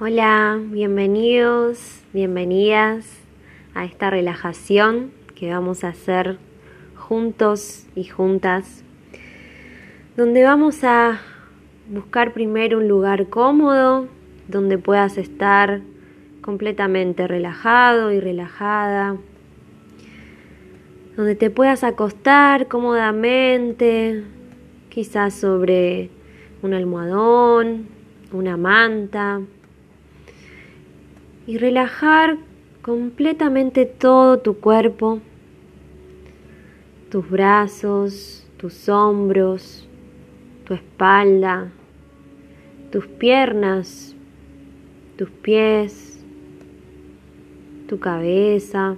Hola, bienvenidos, bienvenidas a esta relajación que vamos a hacer juntos y juntas, donde vamos a buscar primero un lugar cómodo, donde puedas estar completamente relajado y relajada, donde te puedas acostar cómodamente, quizás sobre un almohadón, una manta y relajar completamente todo tu cuerpo, tus brazos, tus hombros, tu espalda, tus piernas, tus pies, tu cabeza.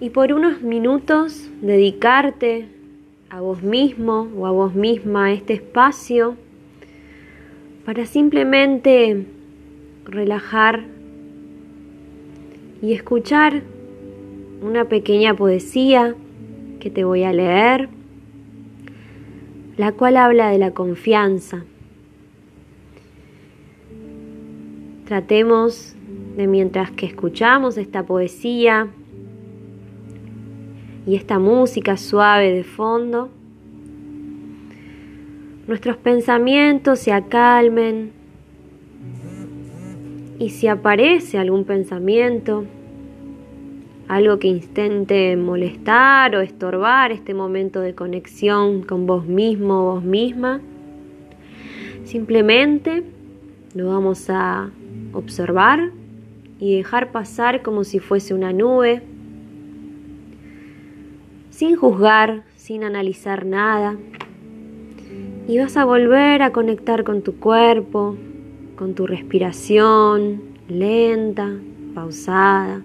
Y por unos minutos dedicarte a vos mismo o a vos misma este espacio para simplemente relajar y escuchar una pequeña poesía que te voy a leer, la cual habla de la confianza. Tratemos de mientras que escuchamos esta poesía y esta música suave de fondo, nuestros pensamientos se acalmen y si aparece algún pensamiento, algo que intente molestar o estorbar este momento de conexión con vos mismo o vos misma, simplemente lo vamos a observar y dejar pasar como si fuese una nube, sin juzgar, sin analizar nada. Y vas a volver a conectar con tu cuerpo, con tu respiración lenta, pausada,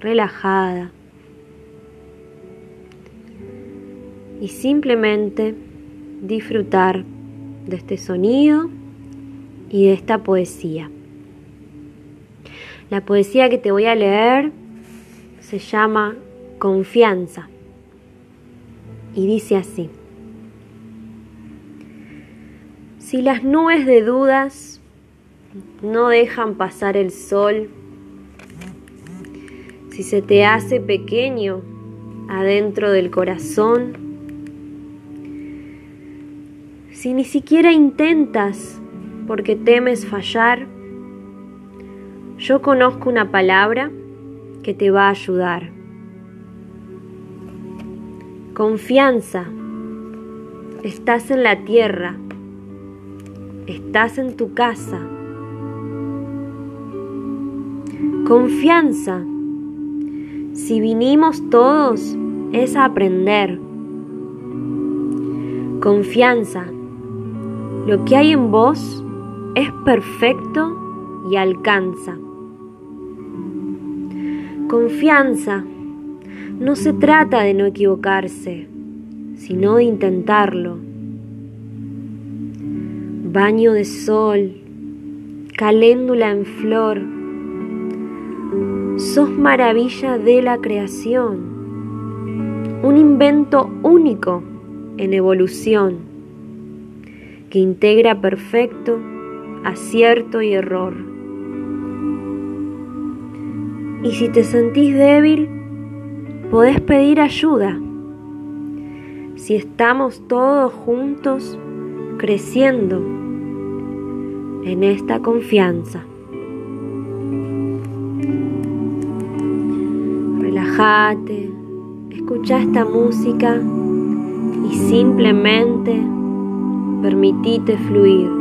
relajada. Y simplemente disfrutar de este sonido y de esta poesía. La poesía que te voy a leer se llama Confianza y dice así. Si las nubes de dudas no dejan pasar el sol. Si se te hace pequeño adentro del corazón, si ni siquiera intentas porque temes fallar, yo conozco una palabra que te va a ayudar. Confianza. Estás en la tierra. Estás en tu casa. Confianza. Si vinimos todos es a aprender. Confianza. Lo que hay en vos es perfecto y alcanza. Confianza. No se trata de no equivocarse, sino de intentarlo. Baño de sol, caléndula en flor Sos maravilla de la creación, un invento único en evolución que integra perfecto acierto y error. Y si te sentís débil, podés pedir ayuda. Si estamos todos juntos creciendo en esta confianza. Escucha esta música y simplemente permitite fluir.